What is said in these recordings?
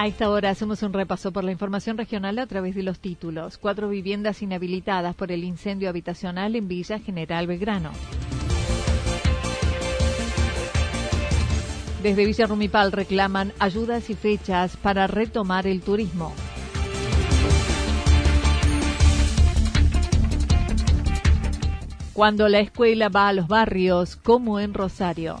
A esta hora hacemos un repaso por la información regional a través de los títulos. Cuatro viviendas inhabilitadas por el incendio habitacional en Villa General Belgrano. Desde Villa Rumipal reclaman ayudas y fechas para retomar el turismo. Cuando la escuela va a los barrios, como en Rosario.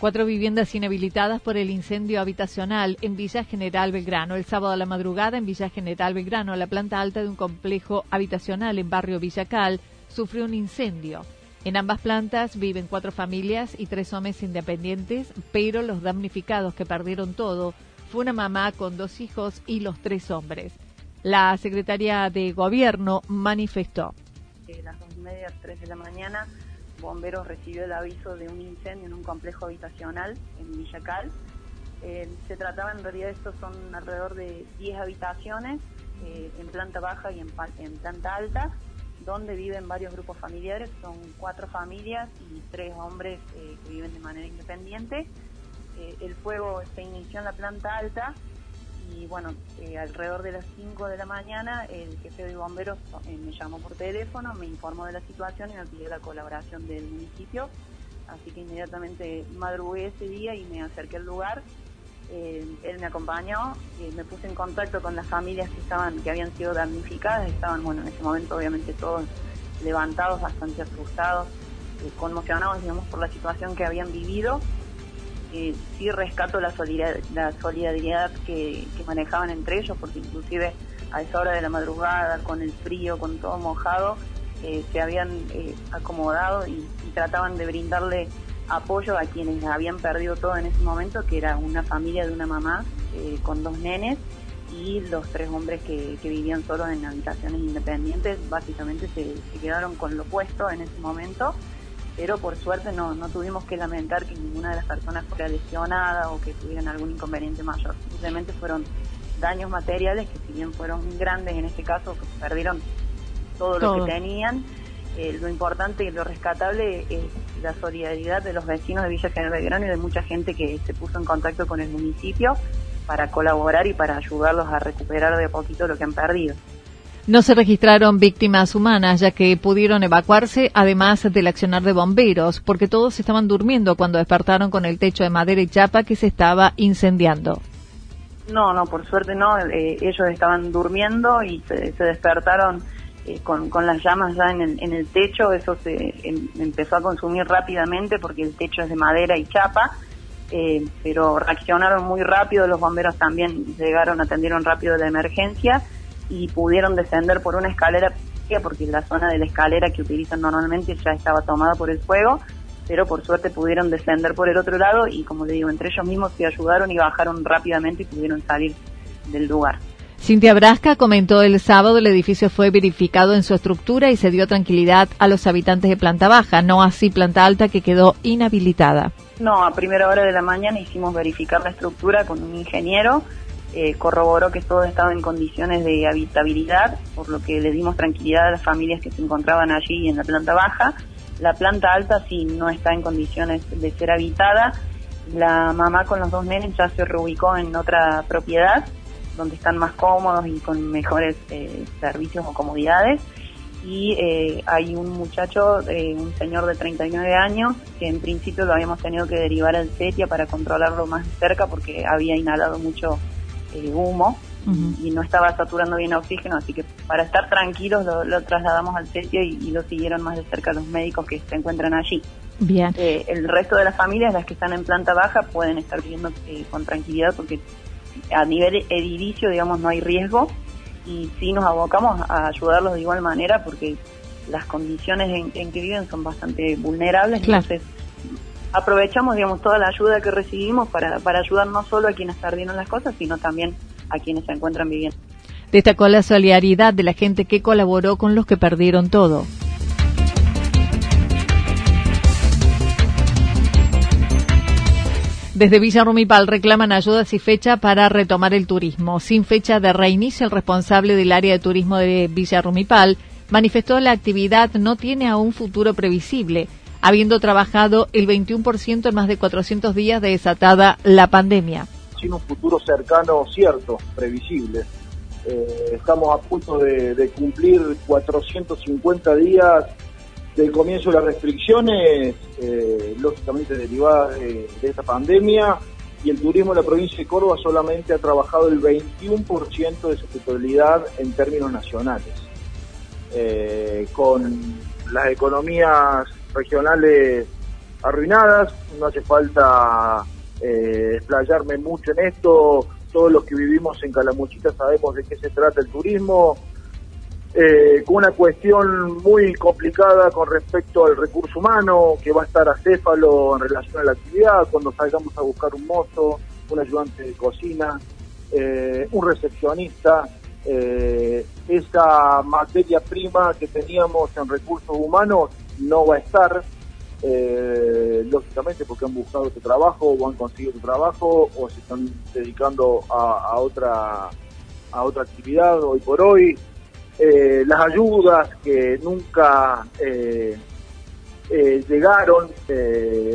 Cuatro viviendas inhabilitadas por el incendio habitacional en Villa General Belgrano. El sábado a la madrugada en Villa General Belgrano, la planta alta de un complejo habitacional en barrio Villacal sufrió un incendio. En ambas plantas viven cuatro familias y tres hombres independientes, pero los damnificados que perdieron todo fue una mamá con dos hijos y los tres hombres. La secretaria de Gobierno manifestó. las dos y media, tres de la mañana, bomberos recibió el aviso de un incendio en un complejo habitacional en Villacal. Eh, se trataba en realidad, estos son alrededor de 10 habitaciones eh, en planta baja y en, planta alta, donde viven varios grupos familiares, son cuatro familias y tres hombres eh, que viven de manera independiente. el fuego se inició en la planta alta y bueno, eh, alrededor de las 5 de la mañana el jefe de bomberos eh, me llamó por teléfono, me informó de la situación y me pidió la colaboración del municipio, así que inmediatamente madrugué ese día y me acerqué al lugar. Eh, él me acompañó, me puse en contacto con las familias que estaban, que habían sido damnificadas, estaban, bueno, en ese momento obviamente todos levantados, bastante asustados, conmocionados, digamos, por la situación que habían vivido eh, sí rescato la solidaridad, la solidaridad que, manejaban entre ellos, porque inclusive a esa hora de la madrugada, con el frío, con todo mojado, eh, se habían eh, acomodado y, trataban de brindarle apoyo a quienes habían perdido todo en ese momento, que era una familia de una mamá eh, con dos nenes y los tres hombres que, vivían solos en habitaciones independientes, básicamente se, se quedaron con lo puesto en ese momento pero por suerte no, no tuvimos que lamentar que ninguna de las personas fuera lesionada o que tuvieran algún inconveniente mayor. Simplemente fueron daños materiales que si bien fueron grandes en este caso, perdieron todo, lo que tenían. Eh, lo importante y lo rescatable es la solidaridad de los vecinos de Villa General Belgrano y de mucha gente que se puso en contacto con el municipio para colaborar y para ayudarlos a recuperar de a poquito lo que han perdido. No se registraron víctimas humanas, ya que pudieron evacuarse, además del accionar de bomberos, porque todos estaban durmiendo cuando despertaron con el techo de madera y chapa que se estaba incendiando. No, no, por suerte no. Eh, ellos estaban durmiendo y se, despertaron eh, con, las llamas ya en el, en el techo. Eso se em, empezó a consumir rápidamente porque el techo es de madera y chapa. Eh, pero reaccionaron muy rápido, los bomberos también llegaron, atendieron rápido la emergencia y pudieron descender por una escalera porque la zona de la escalera que utilizan normalmente ya estaba tomada por el fuego, pero por suerte pudieron descender por el otro lado y como le digo, entre ellos mismos se ayudaron y bajaron rápidamente y pudieron salir del lugar. Cintia Brasca comentó el sábado el edificio fue verificado en su estructura y se dio tranquilidad a los habitantes de planta baja, no así planta alta que quedó inhabilitada. No, a primera hora de la mañana hicimos verificar la estructura con un ingeniero, eh, corroboró que todo estaba en condiciones de habitabilidad, por lo que le dimos tranquilidad a las familias que se encontraban allí en la planta baja. La planta alta sí no está en condiciones de ser habitada. La mamá con los dos nenes ya se reubicó en otra propiedad donde están más cómodos y con mejores eh, servicios o comodidades. Y eh, hay un muchacho, eh, un señor de 39 años, que en principio lo habíamos tenido que derivar al CETIA para controlarlo más cerca porque había inhalado mucho humo y no estaba saturando bien oxígeno, así que para estar tranquilos lo, trasladamos al CETIA y, lo siguieron más de cerca los médicos que se encuentran allí. Bien. el resto de las familias, las que están en planta baja, pueden estar viviendo con tranquilidad porque a nivel edilicio, digamos, no hay riesgo y sí nos abocamos a ayudarlos de igual manera porque las condiciones en, que viven son bastante vulnerables. Entonces, aprovechamos, digamos, toda la ayuda que recibimos para, para ayudar no solo a quienes perdieron las cosas, sino también a quienes se encuentran viviendo. Destacó la solidaridad de la gente que colaboró con los que perdieron todo. Desde Villa Rumipal reclaman ayudas y fecha para retomar el turismo. Sin fecha de reinicio, el responsable del área de turismo de Villa Rumipal manifestó la actividad no tiene aún futuro previsible, habiendo trabajado el 21% en más de 400 días de desatada la pandemia. Sin un futuro cercano, cierto, previsible. Eh, estamos a punto de, de cumplir 450 días del comienzo de las restricciones, eh, lógicamente derivadas de, esta pandemia, y el turismo de la provincia de Córdoba solamente ha trabajado el 21% de su totalidad en términos nacionales. Eh, con las economías regionales arruinadas, no hace falta eh, explayarme mucho en esto, todos los que vivimos en Calamuchita sabemos de qué se trata el turismo, eh, con una cuestión muy complicada con respecto al recurso humano, que va a estar acéfalo en relación a la actividad, cuando salgamos a buscar un mozo, un ayudante de cocina, eh, un recepcionista, eh, esa materia prima que teníamos en recursos humanos no va a estar, lógicamente porque han buscado otro trabajo o han conseguido otro trabajo o se están dedicando a, otra a otra actividad hoy por hoy eh, las ayudas que nunca eh, eh, llegaron.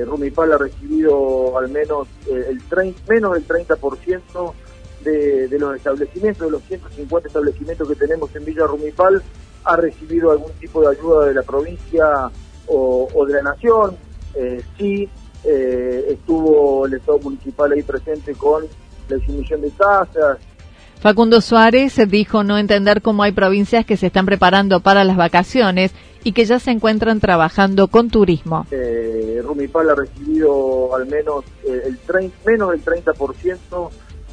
Rumipal ha recibido al menos el menos del 30% de, de los establecimientos, de los 150 establecimientos que tenemos en Villa Rumipal, ha recibido algún tipo de ayuda de la provincia o, de la nación. sí, estuvo el Estado municipal ahí presente con la disminución de tasas, Facundo Suárez dijo no entender cómo hay provincias que se están preparando para las vacaciones y que ya se encuentran trabajando con turismo. Eh, Rumipal ha recibido al menos eh, el menos del 30%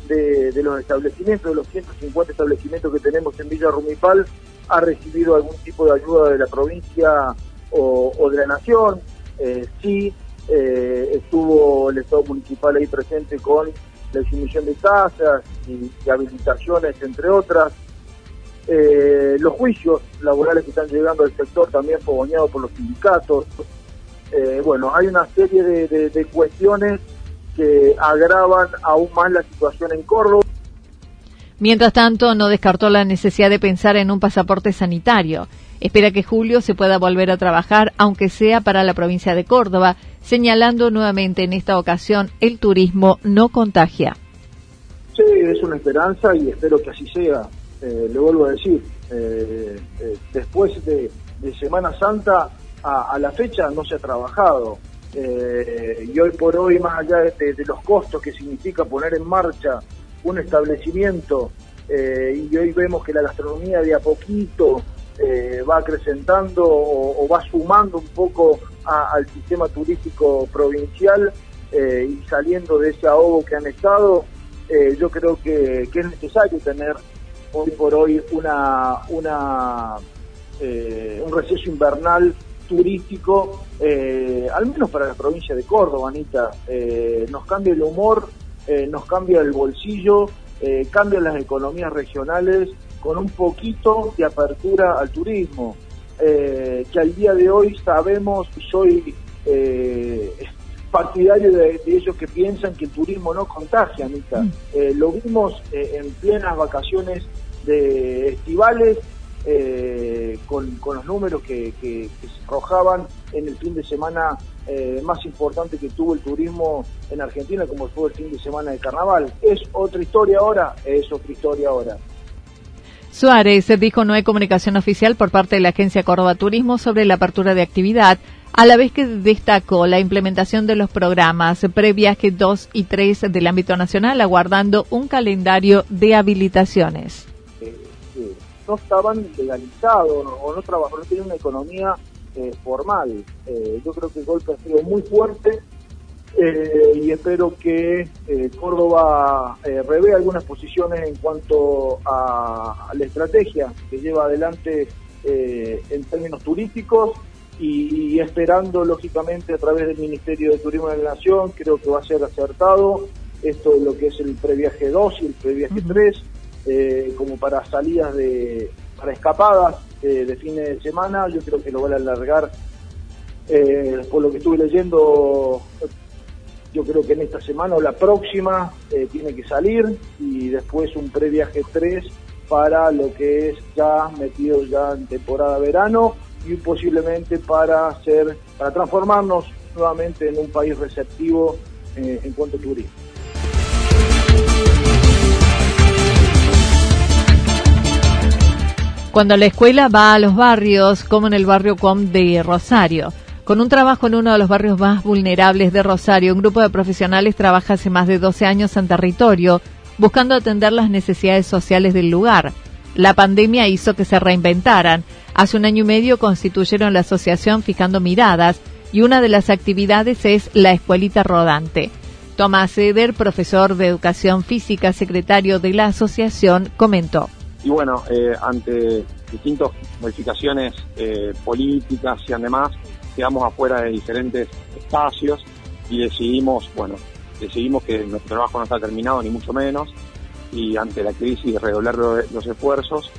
de, de los establecimientos, de los 150 establecimientos que tenemos en Villa Rumipal, ha recibido algún tipo de ayuda de la provincia o, de la nación. Eh, sí, eh, estuvo el Estado municipal ahí presente con la disminución de tasas y, habilitaciones, entre otras. Eh, los juicios laborales que están llegando al sector también fogoneados por los sindicatos. Bueno, hay una serie de, cuestiones que agravan aún más la situación en Córdoba. Mientras tanto, no descartó la necesidad de pensar en un pasaporte sanitario. Espera que julio se pueda volver a trabajar, aunque sea para la provincia de Córdoba, señalando nuevamente en esta ocasión el turismo no contagia. Sí, es una esperanza y espero que así sea. Eh, le vuelvo a decir, eh, eh, después de, Semana Santa a, la fecha no se ha trabajado. y hoy por hoy, más allá de, los costos que significa poner en marcha un establecimiento, y hoy vemos que la gastronomía de a poquito va acrecentando o, va sumando un poco al sistema turístico provincial eh, y saliendo de ese ahogo que han estado, eh, yo creo que, es necesario tener hoy por hoy una, una eh, un receso invernal turístico, al menos para la provincia de Córdoba, Anita. nos cambia el humor, nos cambia el bolsillo eh, cambian las economías regionales con un poquito de apertura al turismo, eh, que al día de hoy sabemos, soy eh, partidario de, ellos que piensan que el turismo no contagia, Anita. Mm. Eh, lo vimos en plenas vacaciones de estivales, con, los números que, se arrojaban en el fin de semana más importante que tuvo el turismo en Argentina, como fue el fin de semana de carnaval. ¿Es otra historia ahora? Es otra historia ahora. Suárez dijo no hay comunicación oficial por parte de la Agencia Córdoba Turismo sobre la apertura de actividad, a la vez que destacó la implementación de los programas previaje 2 y 3 del ámbito nacional, aguardando un calendario de habilitaciones. Eh, eh, no estaban legalizados o no, no, no tenían una economía eh, formal. yo creo que el golpe ha sido muy fuerte eh, y espero que eh, Córdoba eh, revea algunas posiciones en cuanto a, la estrategia que lleva adelante en términos turísticos y, esperando lógicamente a través del Ministerio de Turismo de la Nación, creo que va a ser acertado. Esto de lo que es el previaje 2 y el previaje 3, como para salidas de, para escapadas de fines de semana, yo creo que lo van a alargar por lo que estuve leyendo, yo creo que en esta semana o la próxima eh, tiene que salir y después un previaje 3 para lo que es ya metido ya en temporada verano y posiblemente para hacer para transformarnos nuevamente en un país receptivo eh, en cuanto a turismo. Cuando la escuela va a los barrios, como en el barrio Com de Rosario, con un trabajo en uno de los barrios más vulnerables de Rosario, un grupo de profesionales trabaja hace más de 12 años en territorio, buscando atender las necesidades sociales del lugar. La pandemia hizo que se reinventaran. Hace un año y medio constituyeron la asociación Fijando Miradas y una de las actividades es la Escuelita Rodante. Tomás Eder, profesor de Educación Física, secretario de la asociación, comentó. Y bueno, eh, ante distintas modificaciones eh, políticas y además, quedamos afuera de diferentes espacios y decidimos, bueno, decidimos que nuestro trabajo no está terminado, ni mucho menos, y ante la crisis redoblar los esfuerzos,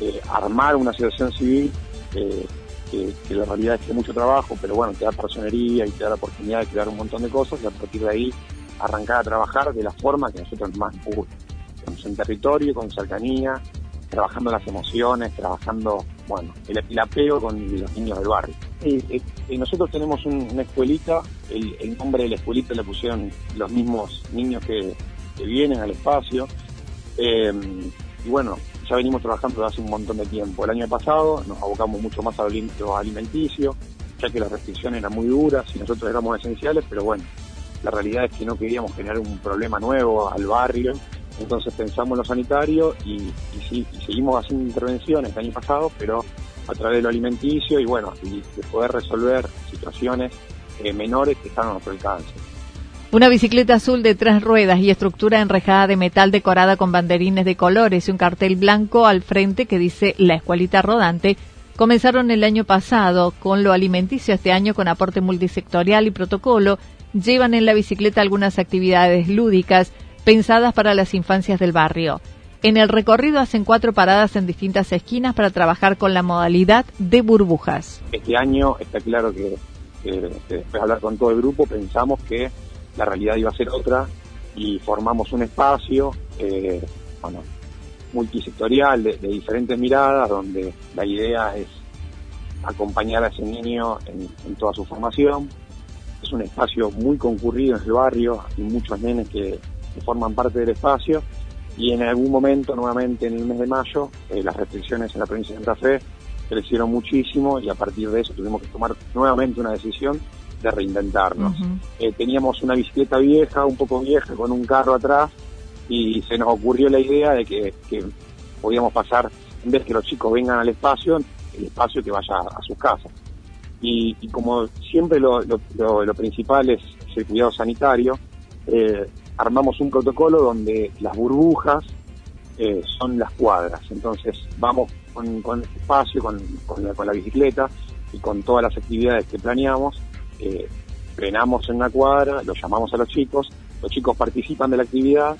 eh, armar una asociación civil eh, que, la realidad es que mucho trabajo, pero bueno, te da personería y te da la oportunidad de crear un montón de cosas y a partir de ahí arrancar a trabajar de la forma que nosotros más nos gusta, en territorio, con cercanía, trabajando las emociones, trabajando, bueno, el, apego con los niños del barrio. Y, nosotros tenemos una escuelita, el, nombre de la escuelita le pusieron los mismos niños que, vienen al espacio. Em, y bueno, ya venimos trabajando desde hace un montón de tiempo. El año pasado nos abocamos mucho más a lo alimenticio, ya que las restricciones eran muy duras y nosotros éramos esenciales, pero bueno, la realidad es que no queríamos generar un problema nuevo al barrio entonces pensamos en lo sanitario y, sí, seguimos haciendo intervenciones el año pasado, pero a través de lo alimenticio y bueno, y de poder resolver situaciones eh, menores que están a nuestro alcance. Una bicicleta azul de tres ruedas y estructura enrejada de metal decorada con banderines de colores y un cartel blanco al frente que dice La Escuelita Rodante comenzaron el año pasado con lo alimenticio este año con aporte multisectorial y protocolo. Llevan en la bicicleta algunas actividades lúdicas pensadas para las infancias del barrio. En el recorrido hacen cuatro paradas en distintas esquinas para trabajar con la modalidad de burbujas. Este año está claro que, después de hablar con todo el grupo pensamos que la realidad iba a ser otra y formamos un espacio eh, bueno, multisectorial de, diferentes miradas donde la idea es acompañar a ese niño en, en toda su formación. Es un espacio muy concurrido en el barrio, hay muchos nenes que que forman parte del espacio y en algún momento, nuevamente en el mes de mayo, eh, las restricciones en la provincia de Santa Fe crecieron muchísimo y a partir de eso tuvimos que tomar nuevamente una decisión de reinventarnos. Eh, teníamos una bicicleta vieja, un poco vieja, con un carro atrás y se nos ocurrió la idea de que, podíamos pasar, en vez que los chicos vengan al espacio, el espacio que vaya a, sus casas. Y, como siempre lo, lo, principal es el cuidado sanitario, eh, armamos un protocolo donde las burbujas eh, son las cuadras. Entonces vamos con, con espacio, con, la, bicicleta y con todas las actividades que planeamos. Eh, frenamos en una cuadra, lo llamamos a los chicos, los chicos participan de la actividad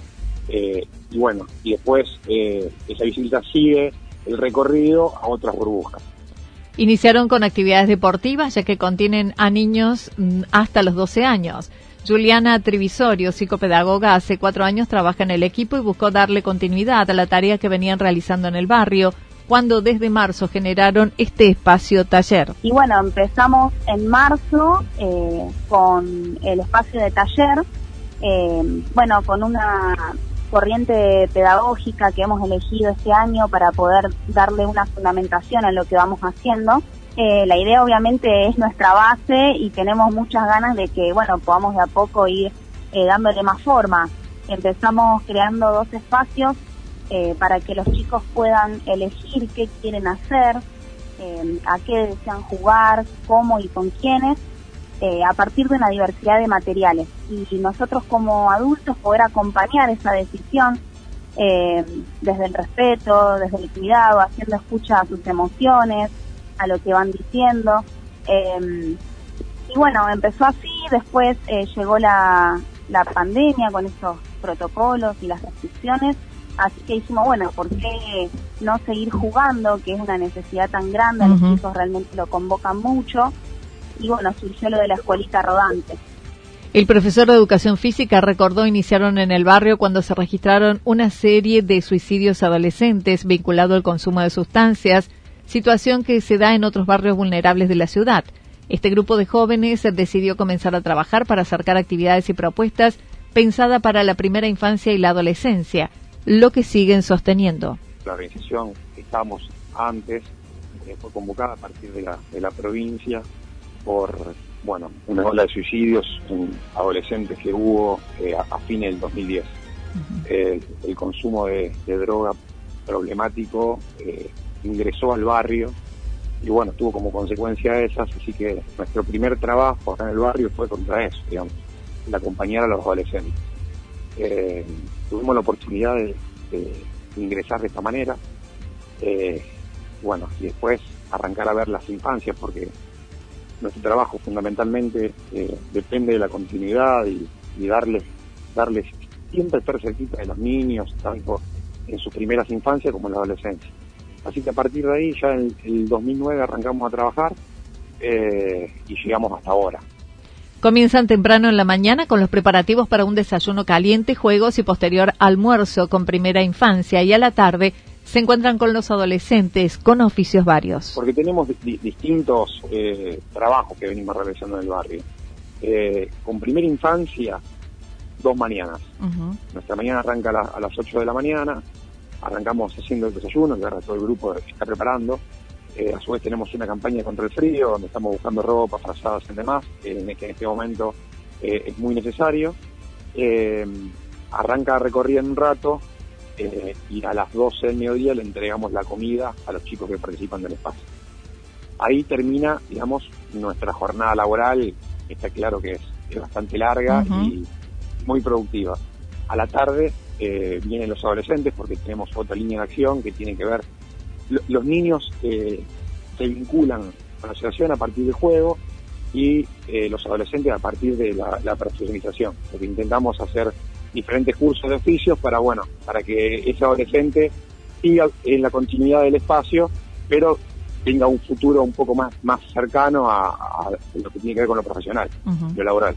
Eh, y bueno, y después eh, esa bicicleta sigue el recorrido a otras burbujas. Iniciaron con actividades deportivas ya que contienen a niños mm, hasta los 12 años. Juliana Trivisorio, psicopedagoga, hace cuatro años trabaja en el equipo y buscó darle continuidad a la tarea que venían realizando en el barrio, cuando desde marzo generaron este espacio taller. Y bueno, empezamos en marzo eh, con el espacio de taller, eh, bueno, con una corriente pedagógica que hemos elegido este año para poder darle una fundamentación a lo que vamos haciendo. Eh, la idea obviamente es nuestra base y tenemos muchas ganas de que, bueno, podamos de a poco ir dándole más forma. Empezamos creando dos espacios eh, para que los chicos puedan elegir qué quieren hacer, eh, a qué desean jugar, cómo y con quiénes, eh, a partir de una diversidad de materiales. Y nosotros como adultos poder acompañar esa decisión desde el respeto, desde el cuidado, haciendo escucha a sus emociones, a lo que van diciendo. y bueno, empezó así, después llegó la, la pandemia con esos protocolos y las restricciones Así que dijimos, bueno, ¿por qué no seguir jugando, que es una necesidad tan grande? Los chicos realmente lo convocan mucho. Y bueno, surgió lo de la escuelita rodante. El profesor de educación física recordó iniciaron en el barrio cuando se registraron una serie de suicidios adolescentes vinculado al consumo de sustancias, situación que se da en otros barrios vulnerables de la ciudad. Este grupo de jóvenes decidió comenzar a trabajar para acercar actividades y propuestas pensada para la primera infancia y la adolescencia lo que siguen sosteniendo. La organización que estábamos antes eh, fue convocada a partir de la, de la provincia por bueno una ola de suicidios en adolescentes que hubo eh, a, fin del 2010. el consumo de, droga problemático eh, ingresó al barrio y bueno, tuvo como consecuencia de esas, así que nuestro primer trabajo acá en el barrio fue contra eso, digamos, el acompañar a los adolescentes tuvimos la oportunidad de, ingresar de esta manera. Eh, bueno, y después arrancar a ver las infancias, porque nuestro trabajo fundamentalmente eh, depende de la continuidad y, darles, darles siempre estar cerquita de los niños, tanto en sus primeras infancias como en la adolescencia. Así que a partir de ahí, ya en el 2009 arrancamos a trabajar eh, y llegamos hasta ahora. Comienzan temprano en la mañana con los preparativos para un desayuno caliente, juegos y posterior almuerzo con primera infancia y a la tarde se encuentran con los adolescentes con oficios varios. Porque tenemos distintos eh, trabajos que venimos realizando en el barrio. Eh, con primera infancia, dos mañanas. Nuestra mañana arranca a, las 8 de la mañana, arrancamos haciendo el desayuno, que ahora todo el grupo está preparando. Eh, a su vez tenemos una campaña contra el frío, donde estamos buscando ropa, frazadas y demás, que en este momento eh, es muy necesario. Eh, arranca a recorrer en un rato y a las 12 del mediodía le entregamos la comida a los chicos que participan del espacio. Ahí termina, digamos, nuestra jornada laboral, está claro que es, bastante larga y muy productiva. A la tarde vienen los adolescentes porque tenemos otra línea de acción que tiene que ver los niños eh, se vinculan con la asociación a partir del juego y eh, los adolescentes a partir de la, la profesionalización. Porque intentamos hacer diferentes cursos de oficios para, bueno, para que ese adolescente siga en la continuidad del espacio, pero tenga un futuro un poco más, más cercano a, lo que tiene que ver con lo profesional, lo laboral.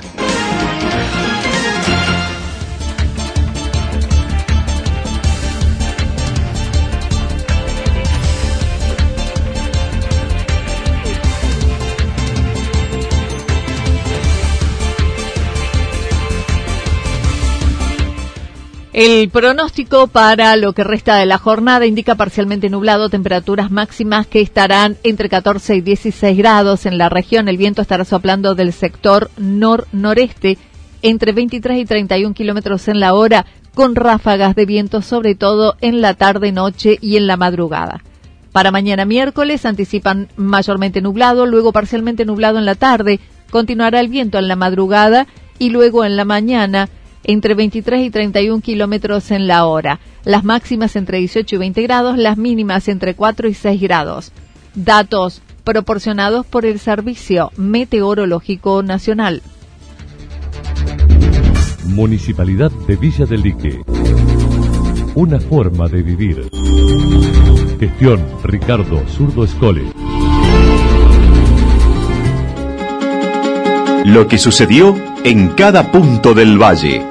El pronóstico para lo que resta de la jornada indica parcialmente nublado, temperaturas máximas que estarán entre 14 y 16 grados en la región. El viento estará soplando del sector nor-noreste entre 23 y 31 kilómetros en la hora, con ráfagas de viento sobre todo en la tarde, noche y en la madrugada. Para mañana miércoles anticipan mayormente nublado, luego parcialmente nublado en la tarde, continuará el viento en la madrugada y luego en la mañana entre 23 y 31 kilómetros en la hora. Las máximas entre 18 y 20 grados, las mínimas entre 4 y 6 grados. Datos proporcionados por el Servicio Meteorológico Nacional. Municipalidad de Villa del Lique. Una forma de vivir. Gestión Ricardo Zurdo Escole. Lo que sucedió en cada punto del valle.